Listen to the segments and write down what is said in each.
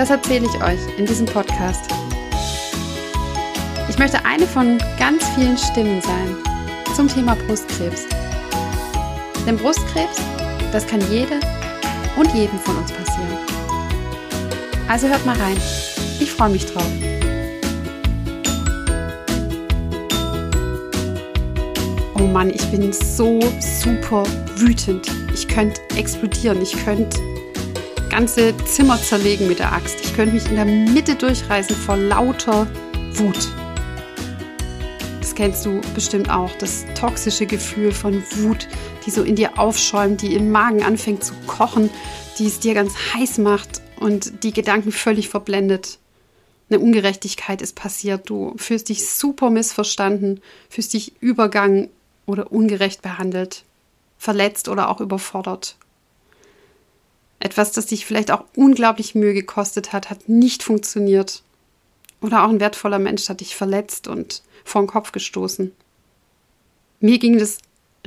das erzähle ich euch in diesem Podcast. Ich möchte eine von ganz vielen Stimmen sein zum Thema Brustkrebs. Denn Brustkrebs, das kann jede und jedem von uns passieren. Also hört mal rein. Ich freue mich drauf. Oh Mann, ich bin so super wütend. Ich könnte explodieren. Ich könnte ganze Zimmer zerlegen mit der Axt. Ich könnte mich in der Mitte durchreißen vor lauter Wut. Das kennst du bestimmt auch, das toxische Gefühl von Wut, die so in dir aufschäumt, die im Magen anfängt zu kochen, die es dir ganz heiß macht und die Gedanken völlig verblendet. Eine Ungerechtigkeit ist passiert, du fühlst dich super missverstanden, fühlst dich übergangen oder ungerecht behandelt, verletzt oder auch überfordert. Etwas, das dich vielleicht auch unglaublich Mühe gekostet hat, hat nicht funktioniert. Oder auch ein wertvoller Mensch hat dich verletzt und vor den Kopf gestoßen. Mir ging das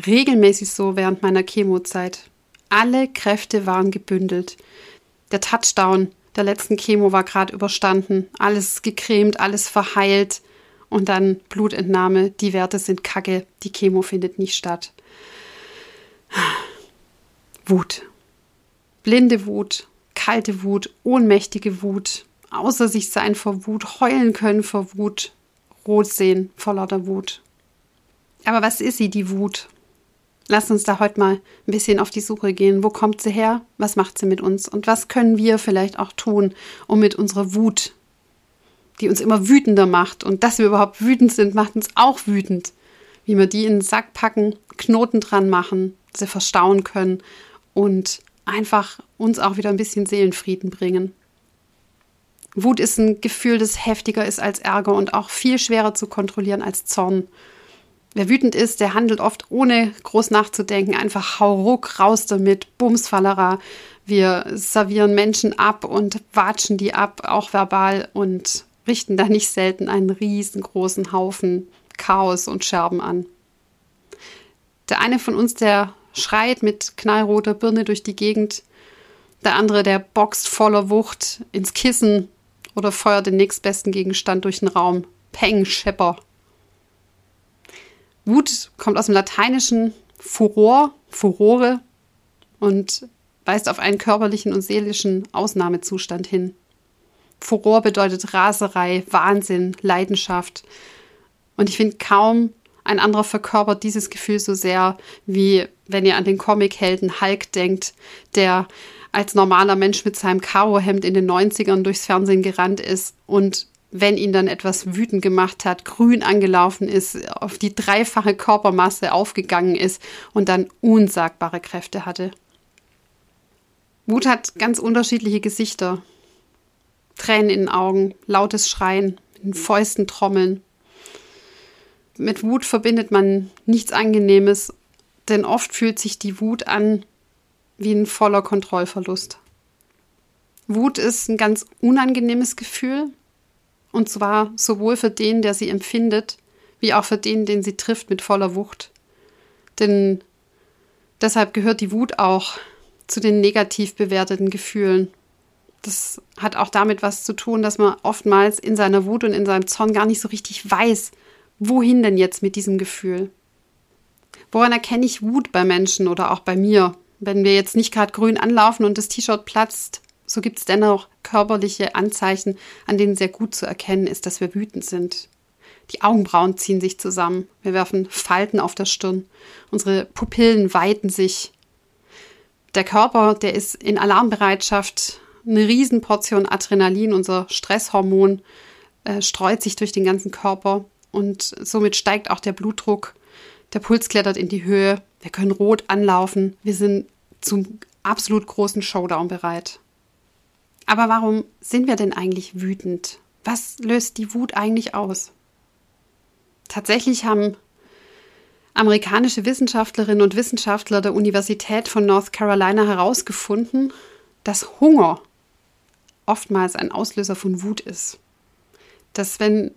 regelmäßig so während meiner Chemozeit. Alle Kräfte waren gebündelt. Der Touchdown der letzten Chemo war gerade überstanden. Alles gecremt, alles verheilt. Und dann Blutentnahme. Die Werte sind kacke. Die Chemo findet nicht statt. Wut blinde Wut, kalte Wut, ohnmächtige Wut, außer sich sein vor Wut, heulen können vor Wut, rot sehen vor lauter Wut. Aber was ist sie, die Wut? Lass uns da heute mal ein bisschen auf die Suche gehen. Wo kommt sie her? Was macht sie mit uns? Und was können wir vielleicht auch tun, um mit unserer Wut, die uns immer wütender macht und dass wir überhaupt wütend sind, macht uns auch wütend. Wie wir die in den Sack packen, Knoten dran machen, sie verstauen können und einfach uns auch wieder ein bisschen Seelenfrieden bringen. Wut ist ein Gefühl, das heftiger ist als Ärger und auch viel schwerer zu kontrollieren als Zorn. Wer wütend ist, der handelt oft ohne groß nachzudenken, einfach hauruck raus damit, Bumsfallera. Wir servieren Menschen ab und watschen die ab, auch verbal und richten da nicht selten einen riesengroßen Haufen Chaos und Scherben an. Der eine von uns, der schreit mit knallroter Birne durch die Gegend. Der andere, der boxt voller Wucht ins Kissen oder feuert den nächstbesten Gegenstand durch den Raum. Peng, Schepper. Wut kommt aus dem Lateinischen Furor, Furore und weist auf einen körperlichen und seelischen Ausnahmezustand hin. Furor bedeutet Raserei, Wahnsinn, Leidenschaft. Und ich finde kaum ein anderer verkörpert dieses Gefühl so sehr, wie wenn ihr an den Comichelden Hulk denkt, der als normaler Mensch mit seinem Karohemd in den 90ern durchs Fernsehen gerannt ist und wenn ihn dann etwas wütend gemacht hat, grün angelaufen ist, auf die dreifache Körpermasse aufgegangen ist und dann unsagbare Kräfte hatte. Wut hat ganz unterschiedliche Gesichter. Tränen in den Augen, lautes Schreien, in Fäusten trommeln, mit Wut verbindet man nichts Angenehmes, denn oft fühlt sich die Wut an wie ein voller Kontrollverlust. Wut ist ein ganz unangenehmes Gefühl, und zwar sowohl für den, der sie empfindet, wie auch für den, den sie trifft mit voller Wucht. Denn deshalb gehört die Wut auch zu den negativ bewerteten Gefühlen. Das hat auch damit was zu tun, dass man oftmals in seiner Wut und in seinem Zorn gar nicht so richtig weiß, wohin denn jetzt mit diesem Gefühl? Woran erkenne ich Wut bei Menschen oder auch bei mir? Wenn wir jetzt nicht gerade grün anlaufen und das T-Shirt platzt, so gibt es dennoch körperliche Anzeichen, an denen sehr gut zu erkennen ist, dass wir wütend sind. Die Augenbrauen ziehen sich zusammen, wir werfen Falten auf der Stirn, unsere Pupillen weiten sich. Der Körper, der ist in Alarmbereitschaft, eine Riesenportion Adrenalin, unser Stresshormon, äh, streut sich durch den ganzen Körper und somit steigt auch der Blutdruck. Der Puls klettert in die Höhe. Wir können rot anlaufen. Wir sind zum absolut großen Showdown bereit. Aber warum sind wir denn eigentlich wütend? Was löst die Wut eigentlich aus? Tatsächlich haben amerikanische Wissenschaftlerinnen und Wissenschaftler der Universität von North Carolina herausgefunden, dass Hunger oftmals ein Auslöser von Wut ist. Dass wenn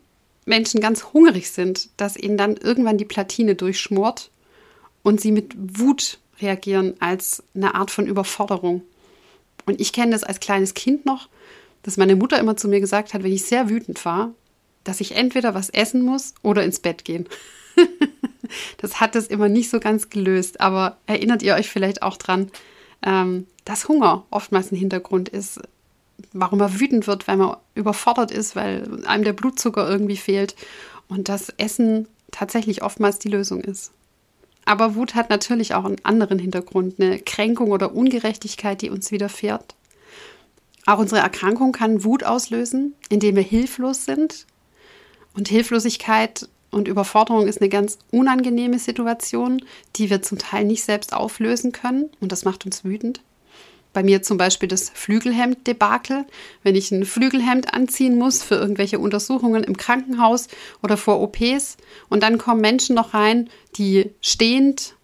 Menschen ganz hungrig sind, dass ihnen dann irgendwann die Platine durchschmort und sie mit Wut reagieren als eine Art von Überforderung. Und ich kenne das als kleines Kind noch, dass meine Mutter immer zu mir gesagt hat, wenn ich sehr wütend war, dass ich entweder was essen muss oder ins Bett gehen. das hat es immer nicht so ganz gelöst, aber erinnert ihr euch vielleicht auch dran, ähm, dass Hunger oftmals ein Hintergrund ist, warum er wütend wird, weil man überfordert ist, weil einem der Blutzucker irgendwie fehlt und das Essen tatsächlich oftmals die Lösung ist. Aber Wut hat natürlich auch einen anderen Hintergrund, eine Kränkung oder Ungerechtigkeit, die uns widerfährt. Auch unsere Erkrankung kann Wut auslösen, indem wir hilflos sind. Und Hilflosigkeit und Überforderung ist eine ganz unangenehme Situation, die wir zum Teil nicht selbst auflösen können. Und das macht uns wütend. Bei mir zum Beispiel das Flügelhemd-Debakel, wenn ich ein Flügelhemd anziehen muss für irgendwelche Untersuchungen im Krankenhaus oder vor OPs und dann kommen Menschen noch rein, die stehend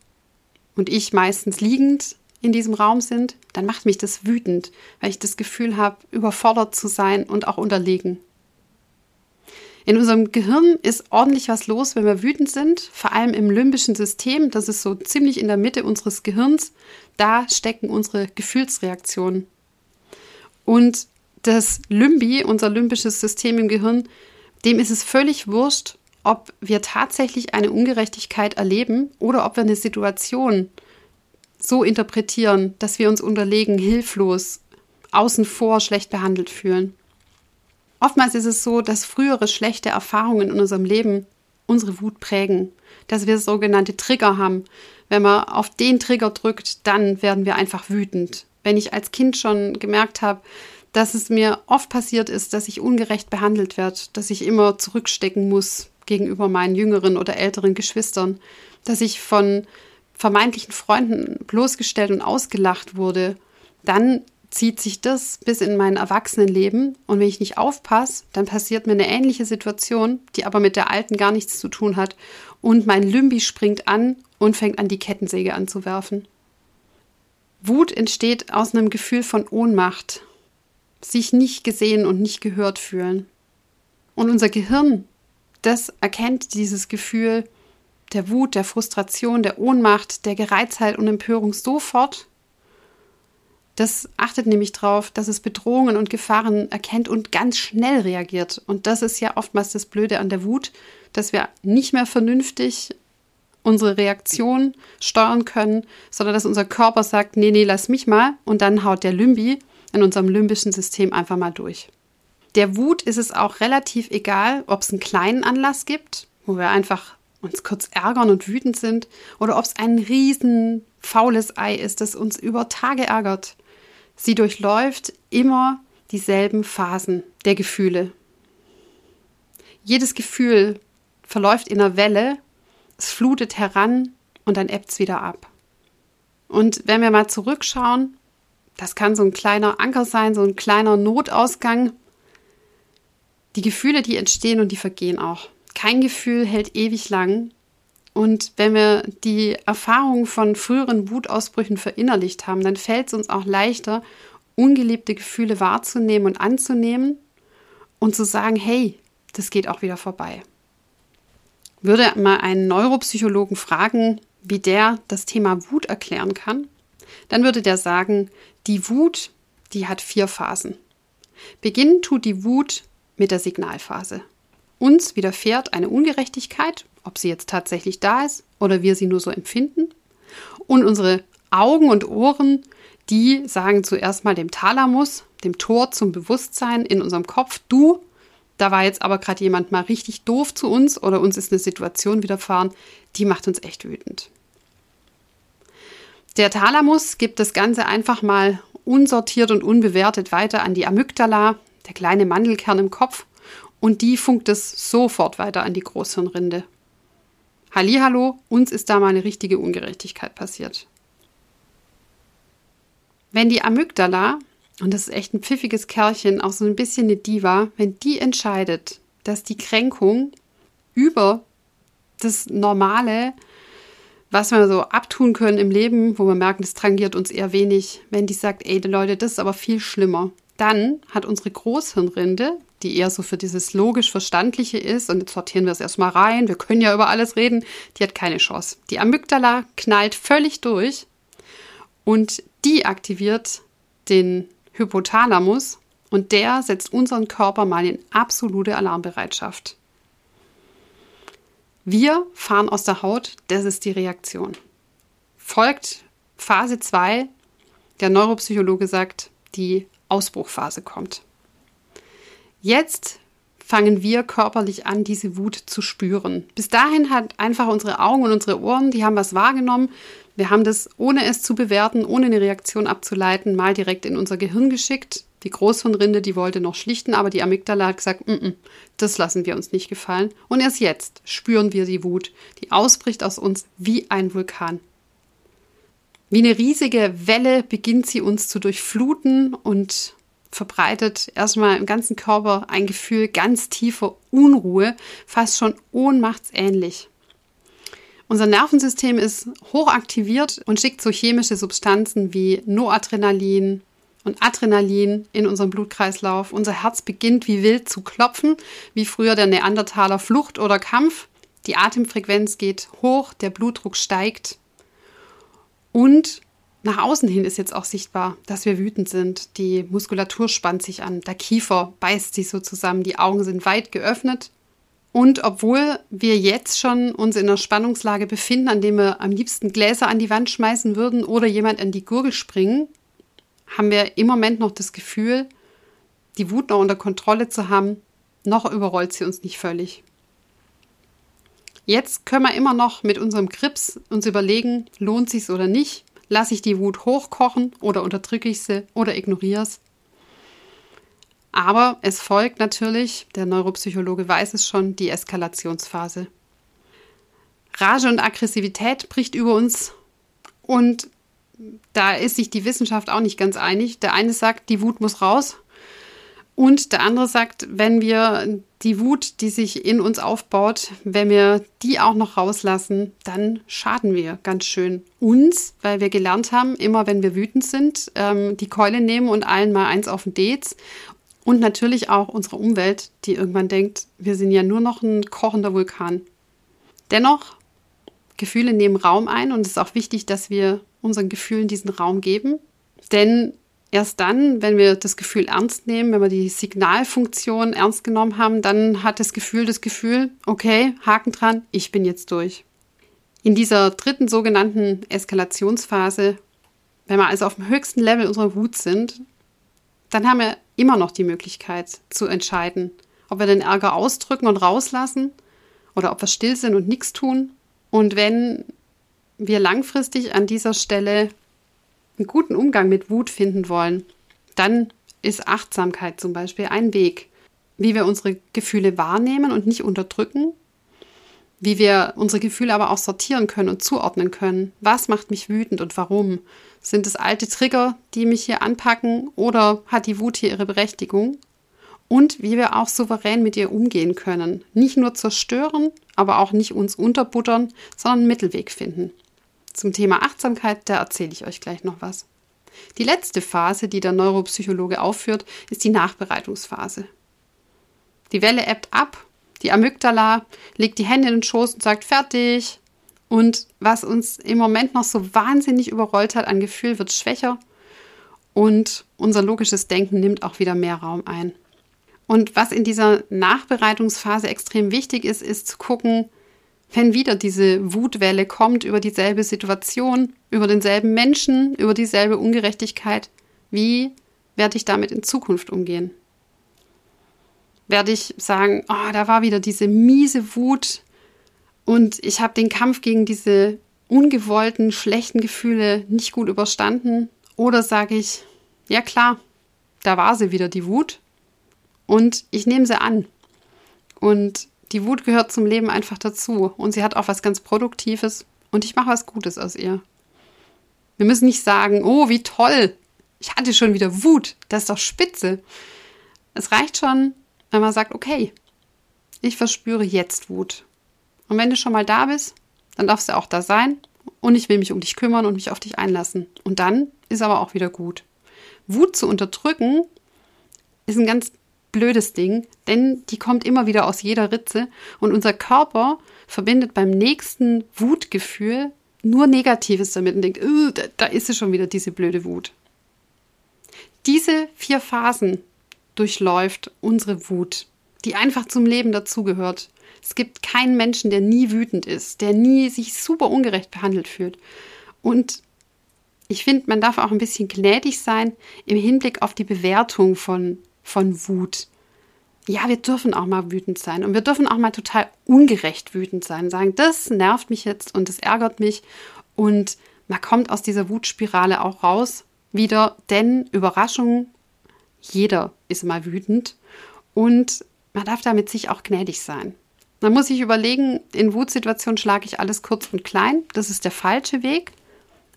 und ich meistens liegend in diesem Raum sind, dann macht mich das wütend, weil ich das Gefühl habe, überfordert zu sein und auch unterlegen. In unserem Gehirn ist ordentlich was los, wenn wir wütend sind, vor allem im limbischen System, das ist so ziemlich in der Mitte unseres Gehirns, da stecken unsere Gefühlsreaktionen. Und das Limbi, unser limbisches System im Gehirn, dem ist es völlig wurscht, ob wir tatsächlich eine Ungerechtigkeit erleben oder ob wir eine Situation so interpretieren, dass wir uns unterlegen, hilflos, außen vor schlecht behandelt fühlen. Oftmals ist es so, dass frühere schlechte Erfahrungen in unserem Leben unsere Wut prägen, dass wir sogenannte Trigger haben. Wenn man auf den Trigger drückt, dann werden wir einfach wütend. Wenn ich als Kind schon gemerkt habe, dass es mir oft passiert ist, dass ich ungerecht behandelt werde, dass ich immer zurückstecken muss gegenüber meinen jüngeren oder älteren Geschwistern, dass ich von vermeintlichen Freunden bloßgestellt und ausgelacht wurde, dann zieht sich das bis in mein Erwachsenenleben und wenn ich nicht aufpasse, dann passiert mir eine ähnliche Situation, die aber mit der alten gar nichts zu tun hat und mein Lymbi springt an und fängt an, die Kettensäge anzuwerfen. Wut entsteht aus einem Gefühl von Ohnmacht, sich nicht gesehen und nicht gehört fühlen. Und unser Gehirn, das erkennt dieses Gefühl der Wut, der Frustration, der Ohnmacht, der Gereiztheit und Empörung sofort das achtet nämlich darauf, dass es Bedrohungen und Gefahren erkennt und ganz schnell reagiert. Und das ist ja oftmals das Blöde an der Wut, dass wir nicht mehr vernünftig unsere Reaktion steuern können, sondern dass unser Körper sagt, nee, nee, lass mich mal. Und dann haut der Lymbi in unserem limbischen System einfach mal durch. Der Wut ist es auch relativ egal, ob es einen kleinen Anlass gibt, wo wir einfach uns kurz ärgern und wütend sind, oder ob es ein riesen faules Ei ist, das uns über Tage ärgert. Sie durchläuft immer dieselben Phasen der Gefühle. Jedes Gefühl verläuft in einer Welle, es flutet heran und dann ebbt es wieder ab. Und wenn wir mal zurückschauen, das kann so ein kleiner Anker sein, so ein kleiner Notausgang. Die Gefühle, die entstehen und die vergehen auch. Kein Gefühl hält ewig lang. Und wenn wir die Erfahrung von früheren Wutausbrüchen verinnerlicht haben, dann fällt es uns auch leichter, ungeliebte Gefühle wahrzunehmen und anzunehmen und zu sagen, hey, das geht auch wieder vorbei. Würde mal einen Neuropsychologen fragen, wie der das Thema Wut erklären kann, dann würde der sagen, die Wut, die hat vier Phasen. Beginnen tut die Wut mit der Signalphase. Uns widerfährt eine Ungerechtigkeit, ob sie jetzt tatsächlich da ist oder wir sie nur so empfinden. Und unsere Augen und Ohren, die sagen zuerst mal dem Thalamus, dem Tor zum Bewusstsein in unserem Kopf, du, da war jetzt aber gerade jemand mal richtig doof zu uns oder uns ist eine Situation widerfahren, die macht uns echt wütend. Der Thalamus gibt das Ganze einfach mal unsortiert und unbewertet weiter an die Amygdala, der kleine Mandelkern im Kopf, und die funkt es sofort weiter an die Großhirnrinde. Hallihallo, uns ist da mal eine richtige Ungerechtigkeit passiert. Wenn die Amygdala und das ist echt ein pfiffiges Kerlchen, auch so ein bisschen eine Diva, wenn die entscheidet, dass die Kränkung über das Normale, was wir so abtun können im Leben, wo wir merken, das tangiert uns eher wenig, wenn die sagt, ey Leute, das ist aber viel schlimmer, dann hat unsere Großhirnrinde, die eher so für dieses logisch Verstandliche ist, und jetzt sortieren wir es erstmal rein, wir können ja über alles reden, die hat keine Chance. Die Amygdala knallt völlig durch und die aktiviert den Hypothalamus und der setzt unseren Körper mal in absolute Alarmbereitschaft. Wir fahren aus der Haut, das ist die Reaktion. Folgt Phase 2, der Neuropsychologe sagt, die Ausbruchphase kommt. Jetzt fangen wir körperlich an, diese Wut zu spüren. Bis dahin hat einfach unsere Augen und unsere Ohren, die haben was wahrgenommen. Wir haben das, ohne es zu bewerten, ohne eine Reaktion abzuleiten, mal direkt in unser Gehirn geschickt. Die Großhirnrinde, die wollte noch schlichten, aber die Amygdala hat gesagt, mm -mm, das lassen wir uns nicht gefallen. Und erst jetzt spüren wir die Wut, die ausbricht aus uns wie ein Vulkan. Wie eine riesige Welle beginnt sie uns zu durchfluten und verbreitet erstmal im ganzen Körper ein Gefühl ganz tiefer Unruhe, fast schon ohnmachtsähnlich. Unser Nervensystem ist hochaktiviert und schickt so chemische Substanzen wie Noadrenalin und Adrenalin in unseren Blutkreislauf. Unser Herz beginnt wie wild zu klopfen, wie früher der Neandertaler Flucht oder Kampf. Die Atemfrequenz geht hoch, der Blutdruck steigt und nach außen hin ist jetzt auch sichtbar, dass wir wütend sind. Die Muskulatur spannt sich an, der Kiefer beißt sich so zusammen, die Augen sind weit geöffnet. Und obwohl wir jetzt schon uns in einer Spannungslage befinden, an dem wir am liebsten Gläser an die Wand schmeißen würden oder jemand an die Gurgel springen, haben wir im Moment noch das Gefühl, die Wut noch unter Kontrolle zu haben. Noch überrollt sie uns nicht völlig. Jetzt können wir immer noch mit unserem Grips uns überlegen, lohnt sich's oder nicht. Lasse ich die Wut hochkochen oder unterdrücke ich sie oder ignoriere es? Aber es folgt natürlich, der Neuropsychologe weiß es schon, die Eskalationsphase. Rage und Aggressivität bricht über uns und da ist sich die Wissenschaft auch nicht ganz einig. Der eine sagt, die Wut muss raus und der andere sagt, wenn wir die Wut, die sich in uns aufbaut, wenn wir die auch noch rauslassen, dann schaden wir ganz schön uns, weil wir gelernt haben, immer wenn wir wütend sind, ähm, die Keule nehmen und allen mal eins auf den Dates. Und natürlich auch unsere Umwelt, die irgendwann denkt, wir sind ja nur noch ein kochender Vulkan. Dennoch, Gefühle nehmen Raum ein und es ist auch wichtig, dass wir unseren Gefühlen diesen Raum geben. Denn Erst dann, wenn wir das Gefühl ernst nehmen, wenn wir die Signalfunktion ernst genommen haben, dann hat das Gefühl das Gefühl, okay, Haken dran, ich bin jetzt durch. In dieser dritten sogenannten Eskalationsphase, wenn wir also auf dem höchsten Level unserer Wut sind, dann haben wir immer noch die Möglichkeit zu entscheiden, ob wir den Ärger ausdrücken und rauslassen oder ob wir still sind und nichts tun. Und wenn wir langfristig an dieser Stelle einen guten Umgang mit Wut finden wollen, dann ist Achtsamkeit zum Beispiel ein Weg, wie wir unsere Gefühle wahrnehmen und nicht unterdrücken, wie wir unsere Gefühle aber auch sortieren können und zuordnen können. Was macht mich wütend und warum? Sind es alte Trigger, die mich hier anpacken oder hat die Wut hier ihre Berechtigung? Und wie wir auch souverän mit ihr umgehen können. Nicht nur zerstören, aber auch nicht uns unterbuttern, sondern einen Mittelweg finden. Zum Thema Achtsamkeit, da erzähle ich euch gleich noch was. Die letzte Phase, die der Neuropsychologe aufführt, ist die Nachbereitungsphase. Die Welle ebbt ab, die Amygdala legt die Hände in den Schoß und sagt fertig. Und was uns im Moment noch so wahnsinnig überrollt hat an Gefühl, wird schwächer und unser logisches Denken nimmt auch wieder mehr Raum ein. Und was in dieser Nachbereitungsphase extrem wichtig ist, ist zu gucken, wenn wieder diese Wutwelle kommt über dieselbe Situation, über denselben Menschen, über dieselbe Ungerechtigkeit, wie werde ich damit in Zukunft umgehen? Werde ich sagen, oh, da war wieder diese miese Wut und ich habe den Kampf gegen diese ungewollten, schlechten Gefühle nicht gut überstanden? Oder sage ich, ja klar, da war sie wieder, die Wut, und ich nehme sie an. Und die Wut gehört zum Leben einfach dazu und sie hat auch was ganz Produktives und ich mache was Gutes aus ihr. Wir müssen nicht sagen, oh, wie toll, Ich hatte schon wieder Wut. Das ist doch spitze. Es reicht schon, wenn man sagt, okay, ich verspüre jetzt Wut. Und wenn du schon mal da bist, dann darfst du auch da sein und ich will mich um dich kümmern und mich auf dich einlassen. Und dann ist aber auch wieder gut. Wut zu unterdrücken ist ein ganz blödes Ding, denn die kommt immer wieder aus jeder Ritze und unser Körper verbindet beim nächsten Wutgefühl nur Negatives damit und denkt, da, da ist es schon wieder diese blöde Wut. Diese vier Phasen durchläuft unsere Wut, die einfach zum Leben dazugehört. Es gibt keinen Menschen, der nie wütend ist, der nie sich super ungerecht behandelt fühlt. Und ich finde, man darf auch ein bisschen gnädig sein im Hinblick auf die Bewertung von von Wut. Ja, wir dürfen auch mal wütend sein und wir dürfen auch mal total ungerecht wütend sein. Sagen, das nervt mich jetzt und das ärgert mich und man kommt aus dieser Wutspirale auch raus wieder, denn Überraschung, jeder ist mal wütend und man darf damit sich auch gnädig sein. Man muss sich überlegen, in Wutsituationen schlage ich alles kurz und klein. Das ist der falsche Weg.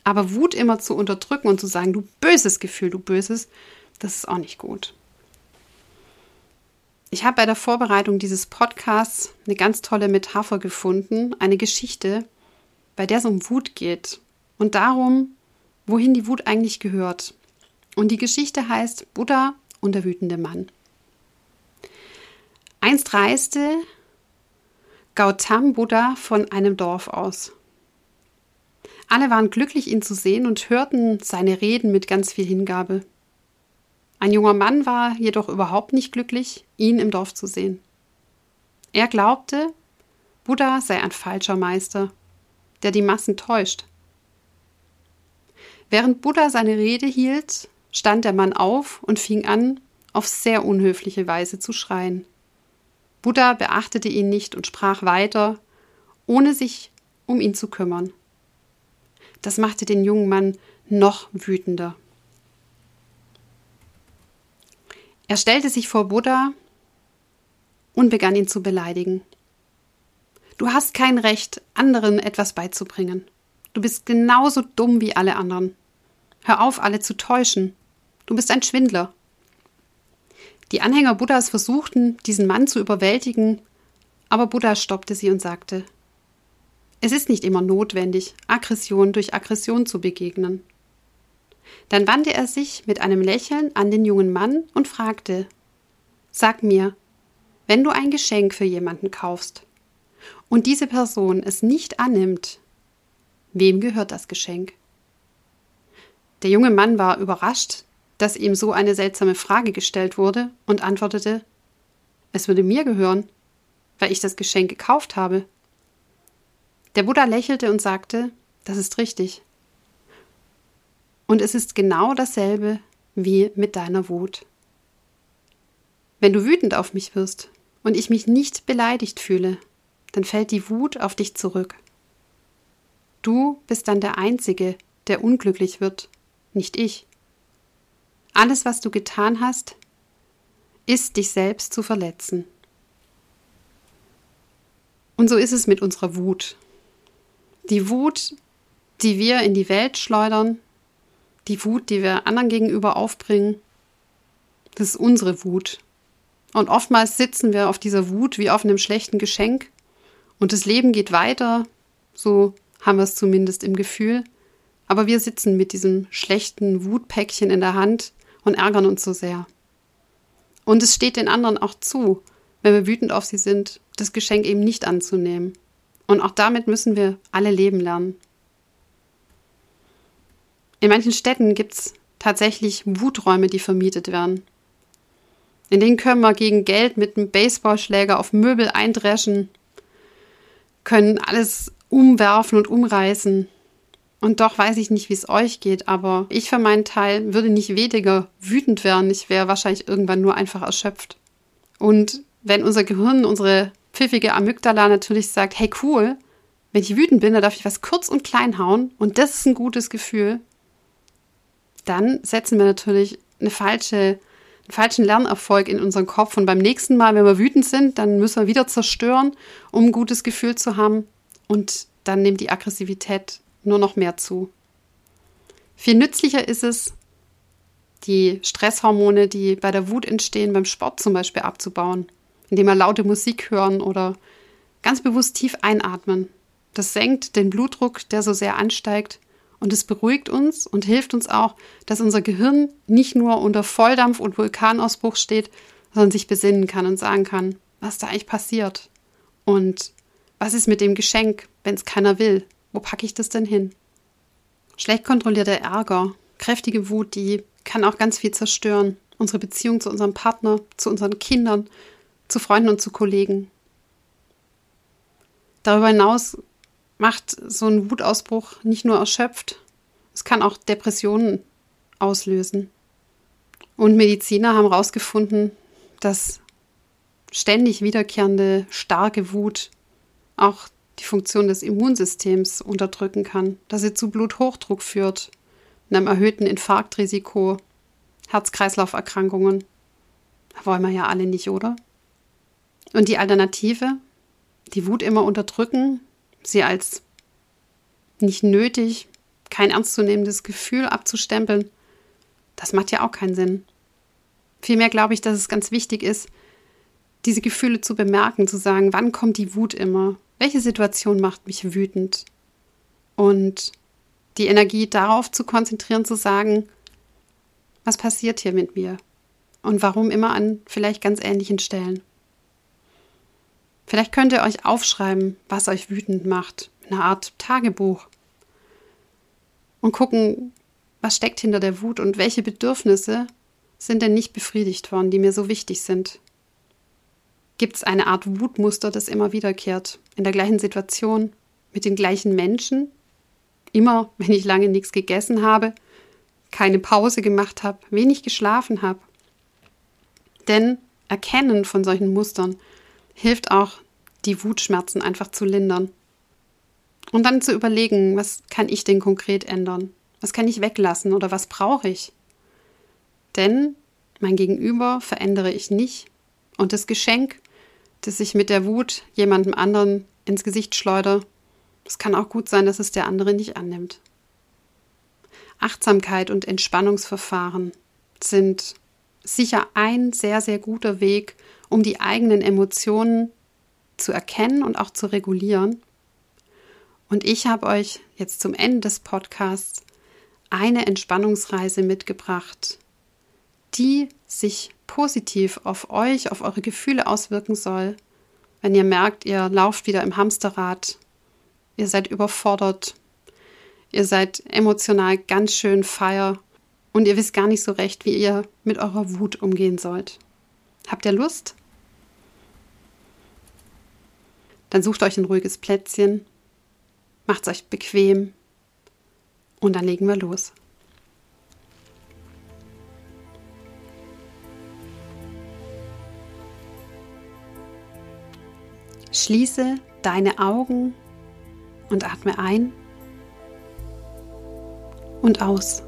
Aber Wut immer zu unterdrücken und zu sagen, du böses Gefühl, du böses, das ist auch nicht gut. Ich habe bei der Vorbereitung dieses Podcasts eine ganz tolle Metapher gefunden, eine Geschichte, bei der es um Wut geht und darum, wohin die Wut eigentlich gehört. Und die Geschichte heißt Buddha und der wütende Mann. Einst reiste Gautam Buddha von einem Dorf aus. Alle waren glücklich, ihn zu sehen und hörten seine Reden mit ganz viel Hingabe. Ein junger Mann war jedoch überhaupt nicht glücklich, ihn im Dorf zu sehen. Er glaubte, Buddha sei ein falscher Meister, der die Massen täuscht. Während Buddha seine Rede hielt, stand der Mann auf und fing an, auf sehr unhöfliche Weise zu schreien. Buddha beachtete ihn nicht und sprach weiter, ohne sich um ihn zu kümmern. Das machte den jungen Mann noch wütender. Er stellte sich vor Buddha und begann ihn zu beleidigen. Du hast kein Recht, anderen etwas beizubringen. Du bist genauso dumm wie alle anderen. Hör auf, alle zu täuschen. Du bist ein Schwindler. Die Anhänger Buddhas versuchten, diesen Mann zu überwältigen, aber Buddha stoppte sie und sagte, es ist nicht immer notwendig, Aggression durch Aggression zu begegnen. Dann wandte er sich mit einem Lächeln an den jungen Mann und fragte Sag mir, wenn du ein Geschenk für jemanden kaufst und diese Person es nicht annimmt, wem gehört das Geschenk? Der junge Mann war überrascht, dass ihm so eine seltsame Frage gestellt wurde und antwortete Es würde mir gehören, weil ich das Geschenk gekauft habe. Der Buddha lächelte und sagte Das ist richtig. Und es ist genau dasselbe wie mit deiner Wut. Wenn du wütend auf mich wirst und ich mich nicht beleidigt fühle, dann fällt die Wut auf dich zurück. Du bist dann der Einzige, der unglücklich wird, nicht ich. Alles, was du getan hast, ist dich selbst zu verletzen. Und so ist es mit unserer Wut. Die Wut, die wir in die Welt schleudern, die Wut, die wir anderen gegenüber aufbringen, das ist unsere Wut. Und oftmals sitzen wir auf dieser Wut wie auf einem schlechten Geschenk und das Leben geht weiter, so haben wir es zumindest im Gefühl, aber wir sitzen mit diesem schlechten Wutpäckchen in der Hand und ärgern uns so sehr. Und es steht den anderen auch zu, wenn wir wütend auf sie sind, das Geschenk eben nicht anzunehmen. Und auch damit müssen wir alle leben lernen. In manchen Städten gibt es tatsächlich Wuträume, die vermietet werden. In denen können wir gegen Geld mit einem Baseballschläger auf Möbel eindreschen, können alles umwerfen und umreißen. Und doch weiß ich nicht, wie es euch geht, aber ich für meinen Teil würde nicht weniger wütend werden. Ich wäre wahrscheinlich irgendwann nur einfach erschöpft. Und wenn unser Gehirn, unsere pfiffige Amygdala natürlich sagt, hey cool, wenn ich wütend bin, dann darf ich was kurz und klein hauen und das ist ein gutes Gefühl, dann setzen wir natürlich eine falsche, einen falschen Lernerfolg in unseren Kopf. Und beim nächsten Mal, wenn wir wütend sind, dann müssen wir wieder zerstören, um ein gutes Gefühl zu haben. Und dann nimmt die Aggressivität nur noch mehr zu. Viel nützlicher ist es, die Stresshormone, die bei der Wut entstehen, beim Sport zum Beispiel abzubauen, indem wir laute Musik hören oder ganz bewusst tief einatmen. Das senkt den Blutdruck, der so sehr ansteigt und es beruhigt uns und hilft uns auch, dass unser Gehirn nicht nur unter Volldampf und Vulkanausbruch steht, sondern sich besinnen kann und sagen kann, was da eigentlich passiert und was ist mit dem Geschenk, wenn es keiner will? Wo packe ich das denn hin? Schlecht kontrollierter Ärger, kräftige Wut, die kann auch ganz viel zerstören. Unsere Beziehung zu unserem Partner, zu unseren Kindern, zu Freunden und zu Kollegen. Darüber hinaus macht so ein Wutausbruch nicht nur erschöpft, es kann auch Depressionen auslösen. Und Mediziner haben herausgefunden, dass ständig wiederkehrende starke Wut auch die Funktion des Immunsystems unterdrücken kann, dass sie zu Bluthochdruck führt, einem erhöhten Infarktrisiko, Herz-Kreislauf-Erkrankungen. Wollen wir ja alle nicht, oder? Und die Alternative, die Wut immer unterdrücken, sie als nicht nötig, kein ernstzunehmendes Gefühl abzustempeln, das macht ja auch keinen Sinn. Vielmehr glaube ich, dass es ganz wichtig ist, diese Gefühle zu bemerken, zu sagen, wann kommt die Wut immer? Welche Situation macht mich wütend? Und die Energie darauf zu konzentrieren, zu sagen, was passiert hier mit mir? Und warum immer an vielleicht ganz ähnlichen Stellen? Vielleicht könnt ihr euch aufschreiben, was euch wütend macht, eine Art Tagebuch. Und gucken, was steckt hinter der Wut und welche Bedürfnisse sind denn nicht befriedigt worden, die mir so wichtig sind. Gibt es eine Art Wutmuster, das immer wiederkehrt, in der gleichen Situation, mit den gleichen Menschen, immer wenn ich lange nichts gegessen habe, keine Pause gemacht habe, wenig geschlafen habe. Denn Erkennen von solchen Mustern hilft auch, die Wutschmerzen einfach zu lindern. Und dann zu überlegen, was kann ich denn konkret ändern? Was kann ich weglassen oder was brauche ich? Denn mein Gegenüber verändere ich nicht. Und das Geschenk, das ich mit der Wut jemandem anderen ins Gesicht schleudere, es kann auch gut sein, dass es der andere nicht annimmt. Achtsamkeit und Entspannungsverfahren sind sicher ein sehr, sehr guter Weg, um die eigenen Emotionen zu erkennen und auch zu regulieren. Und ich habe euch jetzt zum Ende des Podcasts eine Entspannungsreise mitgebracht, die sich positiv auf euch, auf eure Gefühle auswirken soll, wenn ihr merkt, ihr lauft wieder im Hamsterrad, ihr seid überfordert, ihr seid emotional ganz schön feier und ihr wisst gar nicht so recht, wie ihr mit eurer Wut umgehen sollt. Habt ihr Lust? Dann sucht euch ein ruhiges Plätzchen, macht es euch bequem und dann legen wir los. Schließe deine Augen und atme ein und aus.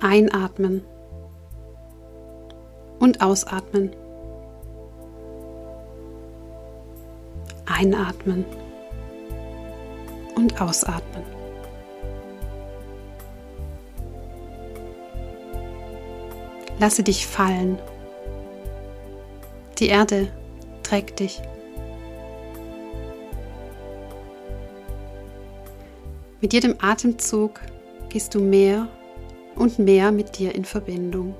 Einatmen und ausatmen. Einatmen und ausatmen. Lasse dich fallen. Die Erde trägt dich. Mit jedem Atemzug gehst du mehr und mehr mit dir in Verbindung.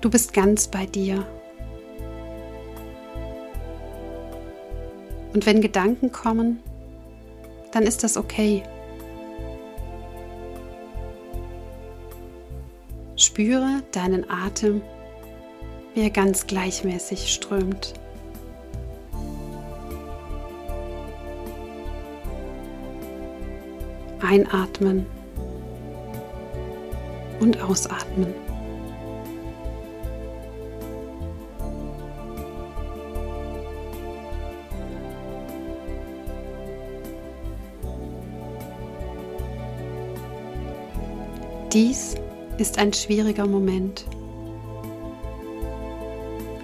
Du bist ganz bei dir. Und wenn Gedanken kommen, dann ist das okay. Spüre deinen Atem, wie er ganz gleichmäßig strömt. Einatmen und ausatmen. Dies ist ein schwieriger Moment.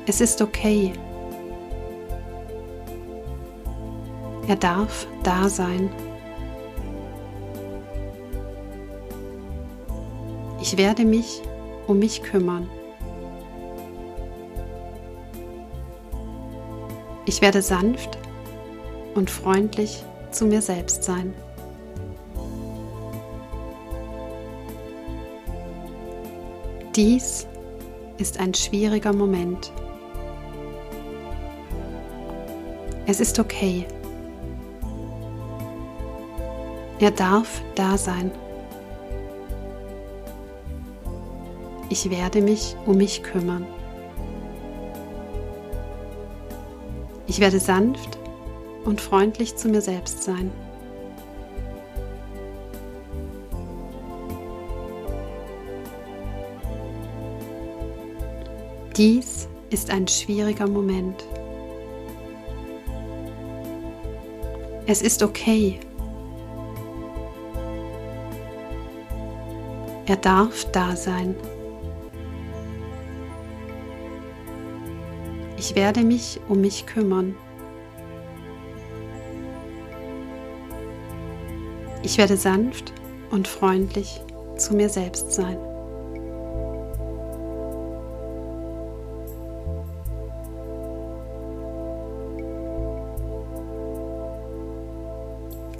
Es ist okay. Er darf da sein. Ich werde mich um mich kümmern. Ich werde sanft und freundlich zu mir selbst sein. Dies ist ein schwieriger Moment. Es ist okay. Er darf da sein. Ich werde mich um mich kümmern. Ich werde sanft und freundlich zu mir selbst sein. Dies ist ein schwieriger Moment. Es ist okay. Er darf da sein. Ich werde mich um mich kümmern. Ich werde sanft und freundlich zu mir selbst sein.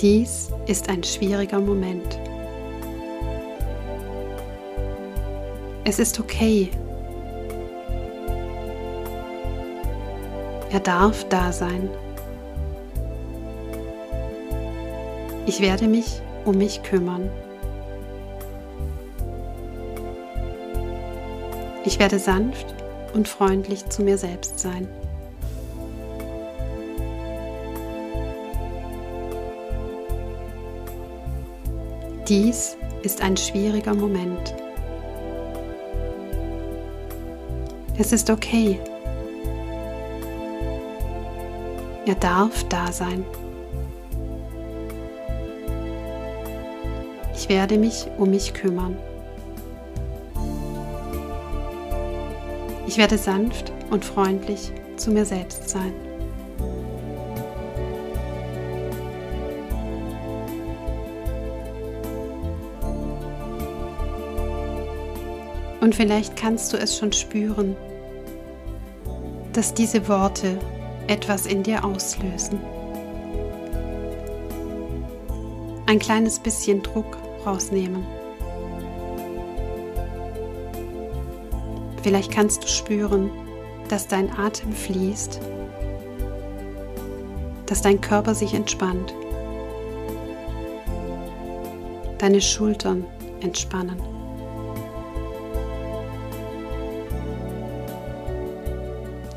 Dies ist ein schwieriger Moment. Es ist okay. Er darf da sein. Ich werde mich um mich kümmern. Ich werde sanft und freundlich zu mir selbst sein. Dies ist ein schwieriger Moment. Es ist okay. Er darf da sein. Ich werde mich um mich kümmern. Ich werde sanft und freundlich zu mir selbst sein. Und vielleicht kannst du es schon spüren, dass diese Worte etwas in dir auslösen. Ein kleines bisschen Druck rausnehmen. Vielleicht kannst du spüren, dass dein Atem fließt, dass dein Körper sich entspannt, deine Schultern entspannen.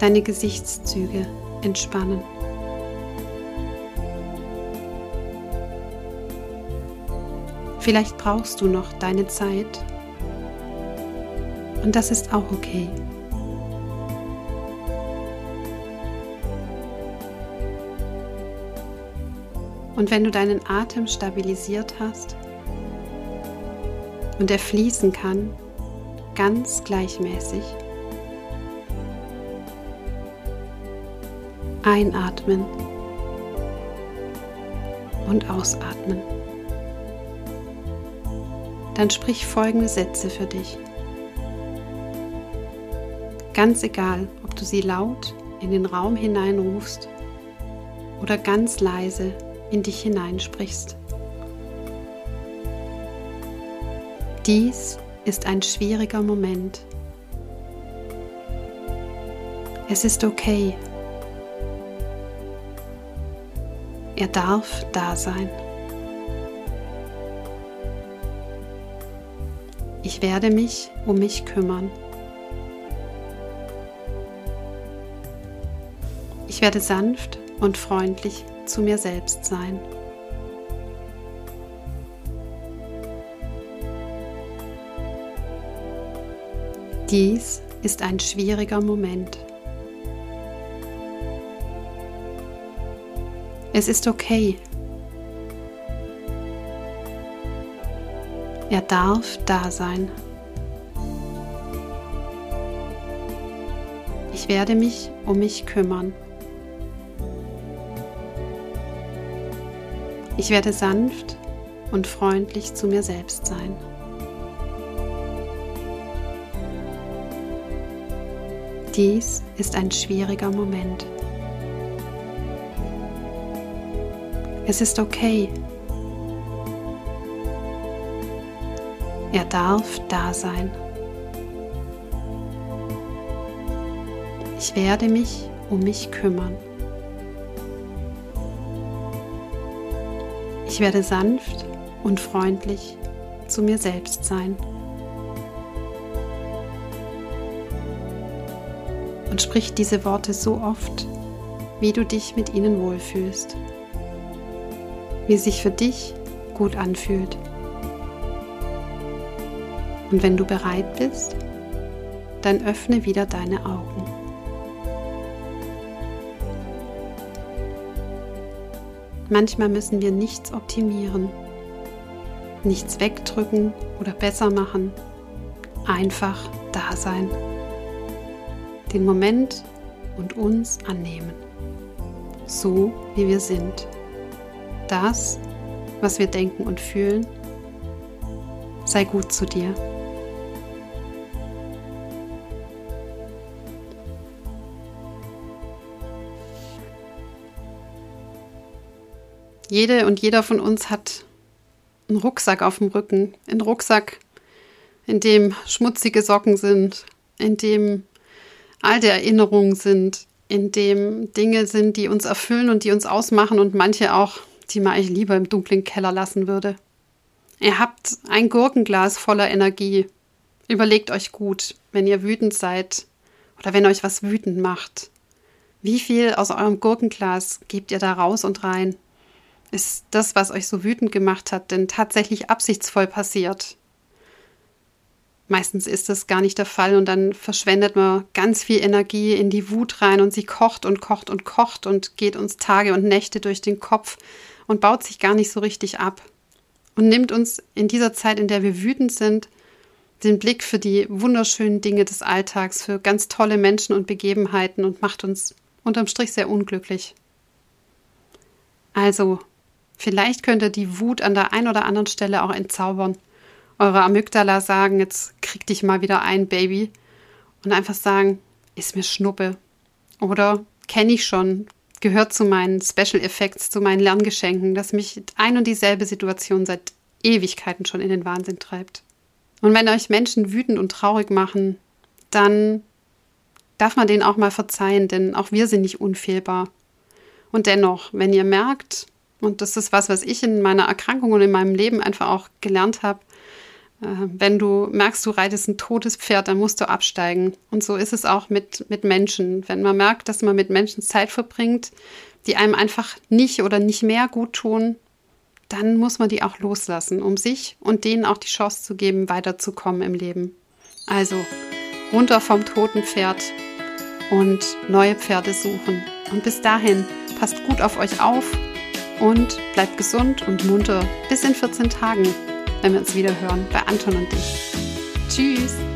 Deine Gesichtszüge entspannen. Vielleicht brauchst du noch deine Zeit und das ist auch okay. Und wenn du deinen Atem stabilisiert hast und er fließen kann, ganz gleichmäßig, Einatmen und ausatmen. Dann sprich folgende Sätze für dich. Ganz egal, ob du sie laut in den Raum hineinrufst oder ganz leise in dich hineinsprichst. Dies ist ein schwieriger Moment. Es ist okay, Er darf da sein. Ich werde mich um mich kümmern. Ich werde sanft und freundlich zu mir selbst sein. Dies ist ein schwieriger Moment. Es ist okay. Er darf da sein. Ich werde mich um mich kümmern. Ich werde sanft und freundlich zu mir selbst sein. Dies ist ein schwieriger Moment. Es ist okay. Er darf da sein. Ich werde mich um mich kümmern. Ich werde sanft und freundlich zu mir selbst sein. Und sprich diese Worte so oft, wie du dich mit ihnen wohlfühlst, wie sich für dich gut anfühlt. Und wenn du bereit bist, dann öffne wieder deine Augen. Manchmal müssen wir nichts optimieren, nichts wegdrücken oder besser machen, einfach da sein, den Moment und uns annehmen, so wie wir sind. Das, was wir denken und fühlen, sei gut zu dir. Jede und jeder von uns hat einen Rucksack auf dem Rücken. Einen Rucksack, in dem schmutzige Socken sind, in dem alte Erinnerungen sind, in dem Dinge sind, die uns erfüllen und die uns ausmachen und manche auch, die man eigentlich lieber im dunklen Keller lassen würde. Ihr habt ein Gurkenglas voller Energie. Überlegt euch gut, wenn ihr wütend seid oder wenn euch was wütend macht. Wie viel aus eurem Gurkenglas gebt ihr da raus und rein? Ist das, was euch so wütend gemacht hat, denn tatsächlich absichtsvoll passiert? Meistens ist das gar nicht der Fall und dann verschwendet man ganz viel Energie in die Wut rein und sie kocht und kocht und kocht und geht uns Tage und Nächte durch den Kopf und baut sich gar nicht so richtig ab und nimmt uns in dieser Zeit, in der wir wütend sind, den Blick für die wunderschönen Dinge des Alltags, für ganz tolle Menschen und Begebenheiten und macht uns unterm Strich sehr unglücklich. Also Vielleicht könnt ihr die Wut an der einen oder anderen Stelle auch entzaubern. Eure Amygdala sagen, jetzt krieg dich mal wieder ein, Baby. Und einfach sagen, ist mir Schnuppe. Oder kenne ich schon, gehört zu meinen Special Effects, zu meinen Lerngeschenken, dass mich ein und dieselbe Situation seit Ewigkeiten schon in den Wahnsinn treibt. Und wenn euch Menschen wütend und traurig machen, dann darf man denen auch mal verzeihen, denn auch wir sind nicht unfehlbar. Und dennoch, wenn ihr merkt, und das ist was, was ich in meiner Erkrankung und in meinem Leben einfach auch gelernt habe. Äh, wenn du merkst, du reitest ein totes Pferd, dann musst du absteigen. Und so ist es auch mit, mit Menschen. Wenn man merkt, dass man mit Menschen Zeit verbringt, die einem einfach nicht oder nicht mehr gut tun, dann muss man die auch loslassen, um sich und denen auch die Chance zu geben, weiterzukommen im Leben. Also runter vom toten Pferd und neue Pferde suchen. Und bis dahin, passt gut auf euch auf und bleibt gesund und munter bis in 14 Tagen, wenn wir uns wieder hören bei Anton und dich. Tschüss!